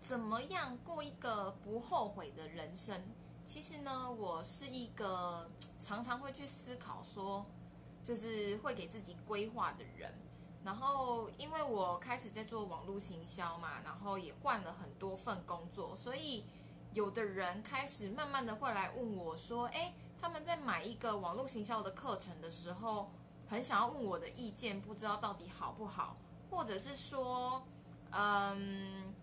怎么样过一个不后悔的人生？其实呢，我是一个常常会去思考说，就是会给自己规划的人。然后，因为我开始在做网络行销嘛，然后也换了很多份工作，所以有的人开始慢慢的会来问我说：“哎，他们在买一个网络行销的课程的时候，很想要问我的意见，不知道到底好不好，或者是说，嗯，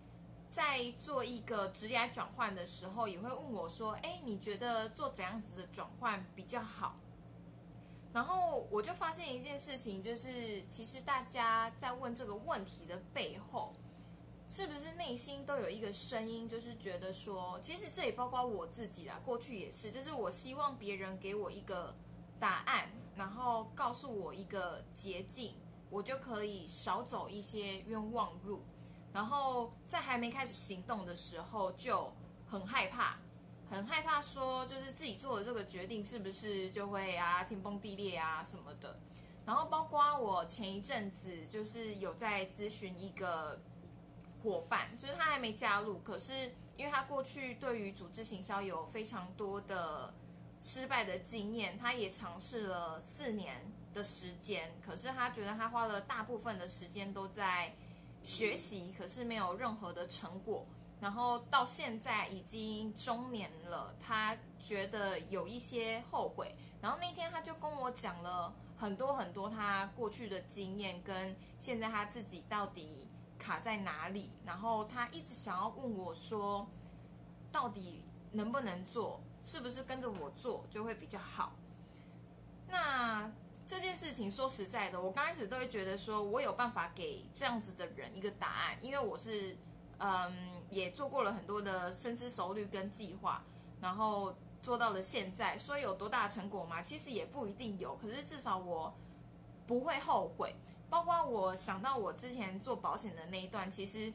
在做一个职业转换的时候，也会问我说：‘哎，你觉得做怎样子的转换比较好？’”然后我就发现一件事情，就是其实大家在问这个问题的背后，是不是内心都有一个声音，就是觉得说，其实这也包括我自己啦，过去也是，就是我希望别人给我一个答案，然后告诉我一个捷径，我就可以少走一些冤枉路，然后在还没开始行动的时候就很害怕。很害怕说，就是自己做的这个决定是不是就会啊天崩地裂啊什么的。然后包括我前一阵子就是有在咨询一个伙伴，就是他还没加入，可是因为他过去对于组织行销有非常多的失败的经验，他也尝试了四年的时间，可是他觉得他花了大部分的时间都在学习，可是没有任何的成果。然后到现在已经中年了，他觉得有一些后悔。然后那天他就跟我讲了很多很多他过去的经验，跟现在他自己到底卡在哪里。然后他一直想要问我说，到底能不能做，是不是跟着我做就会比较好？事情说实在的，我刚开始都会觉得说我有办法给这样子的人一个答案，因为我是。嗯，也做过了很多的深思熟虑跟计划，然后做到了现在，说有多大成果吗？其实也不一定有，可是至少我不会后悔。包括我想到我之前做保险的那一段，其实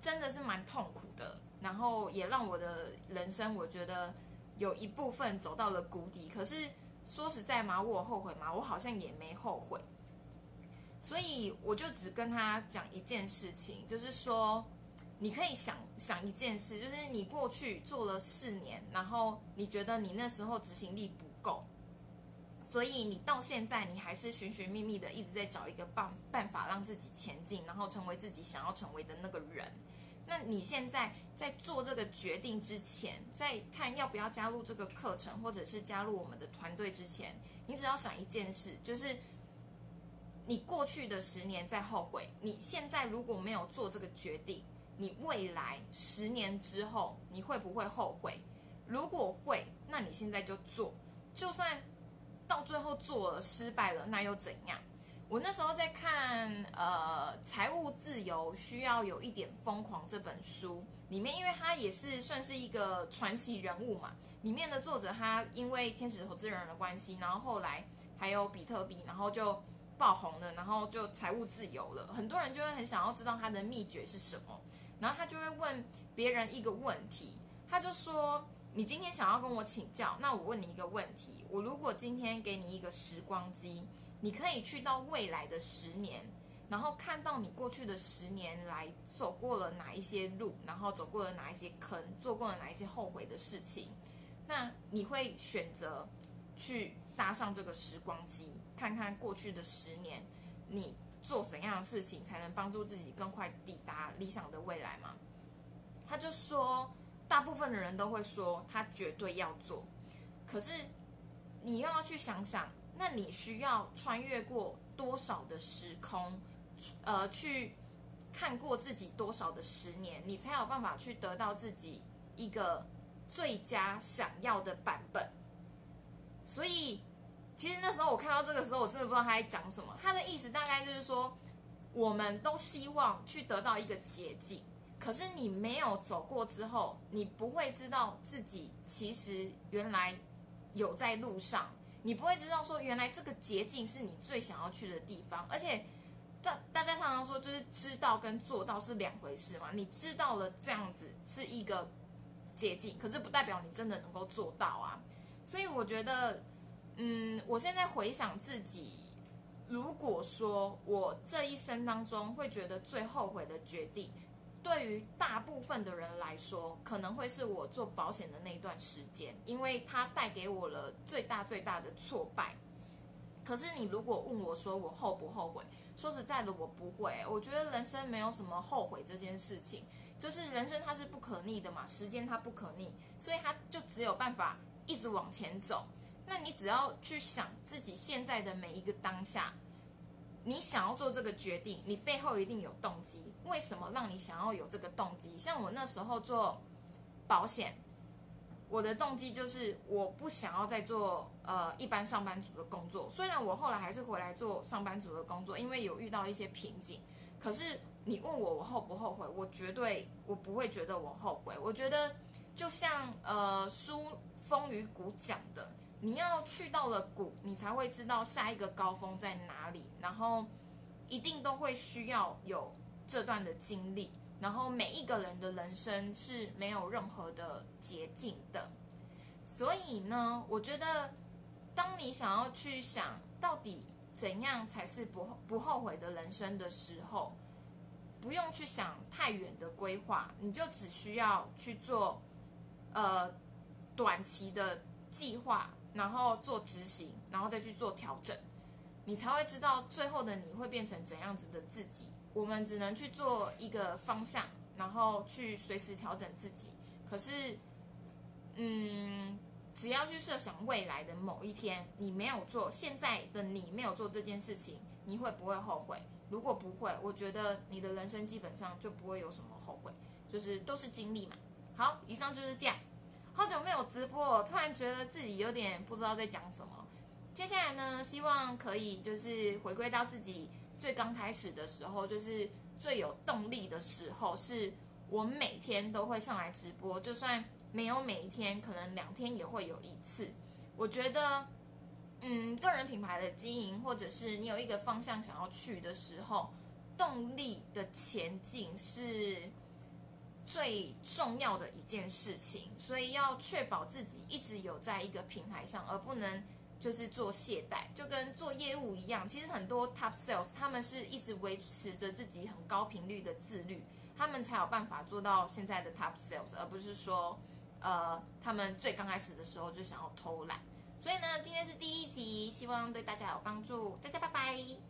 真的是蛮痛苦的，然后也让我的人生我觉得有一部分走到了谷底。可是说实在嘛，我后悔吗？我好像也没后悔。所以我就只跟他讲一件事情，就是说。你可以想想一件事，就是你过去做了四年，然后你觉得你那时候执行力不够，所以你到现在你还是寻寻觅觅的一直在找一个办办法让自己前进，然后成为自己想要成为的那个人。那你现在在做这个决定之前，在看要不要加入这个课程或者是加入我们的团队之前，你只要想一件事，就是你过去的十年在后悔，你现在如果没有做这个决定。你未来十年之后你会不会后悔？如果会，那你现在就做，就算到最后做了失败了，那又怎样？我那时候在看呃《财务自由需要有一点疯狂》这本书里面，因为他也是算是一个传奇人物嘛。里面的作者他因为天使投资人的关系，然后后来还有比特币，然后就爆红了，然后就财务自由了。很多人就会很想要知道他的秘诀是什么。然后他就会问别人一个问题，他就说：“你今天想要跟我请教，那我问你一个问题：我如果今天给你一个时光机，你可以去到未来的十年，然后看到你过去的十年来走过了哪一些路，然后走过了哪一些坑，做过了哪一些后悔的事情，那你会选择去搭上这个时光机，看看过去的十年你。”做怎样的事情才能帮助自己更快抵达理想的未来吗？他就说，大部分的人都会说他绝对要做，可是你又要去想想，那你需要穿越过多少的时空，呃，去看过自己多少的十年，你才有办法去得到自己一个最佳想要的版本。所以。其实那时候我看到这个时候，我真的不知道他在讲什么。他的意思大概就是说，我们都希望去得到一个捷径，可是你没有走过之后，你不会知道自己其实原来有在路上，你不会知道说原来这个捷径是你最想要去的地方。而且大大家常常说，就是知道跟做到是两回事嘛。你知道了这样子是一个捷径，可是不代表你真的能够做到啊。所以我觉得。嗯，我现在回想自己，如果说我这一生当中会觉得最后悔的决定，对于大部分的人来说，可能会是我做保险的那一段时间，因为它带给我了最大最大的挫败。可是你如果问我说我后不后悔，说实在的，我不会。我觉得人生没有什么后悔这件事情，就是人生它是不可逆的嘛，时间它不可逆，所以它就只有办法一直往前走。那你只要去想自己现在的每一个当下。你想要做这个决定，你背后一定有动机。为什么让你想要有这个动机？像我那时候做保险，我的动机就是我不想要再做呃一般上班族的工作。虽然我后来还是回来做上班族的工作，因为有遇到一些瓶颈。可是你问我我后不后悔？我绝对我不会觉得我后悔。我觉得就像呃书《风雨谷》讲的。你要去到了谷，你才会知道下一个高峰在哪里，然后一定都会需要有这段的经历。然后每一个人的人生是没有任何的捷径的，所以呢，我觉得当你想要去想到底怎样才是不不后悔的人生的时候，不用去想太远的规划，你就只需要去做呃短期的计划。然后做执行，然后再去做调整，你才会知道最后的你会变成怎样子的自己。我们只能去做一个方向，然后去随时调整自己。可是，嗯，只要去设想未来的某一天，你没有做现在的你没有做这件事情，你会不会后悔？如果不会，我觉得你的人生基本上就不会有什么后悔，就是都是经历嘛。好，以上就是这样。好久没有直播，突然觉得自己有点不知道在讲什么。接下来呢，希望可以就是回归到自己最刚开始的时候，就是最有动力的时候，是我每天都会上来直播，就算没有每一天，可能两天也会有一次。我觉得，嗯，个人品牌的经营，或者是你有一个方向想要去的时候，动力的前进是。最重要的一件事情，所以要确保自己一直有在一个平台上，而不能就是做懈怠，就跟做业务一样。其实很多 top sales 他们是一直维持着自己很高频率的自律，他们才有办法做到现在的 top sales，而不是说，呃，他们最刚开始的时候就想要偷懒。所以呢，今天是第一集，希望对大家有帮助，大家拜拜。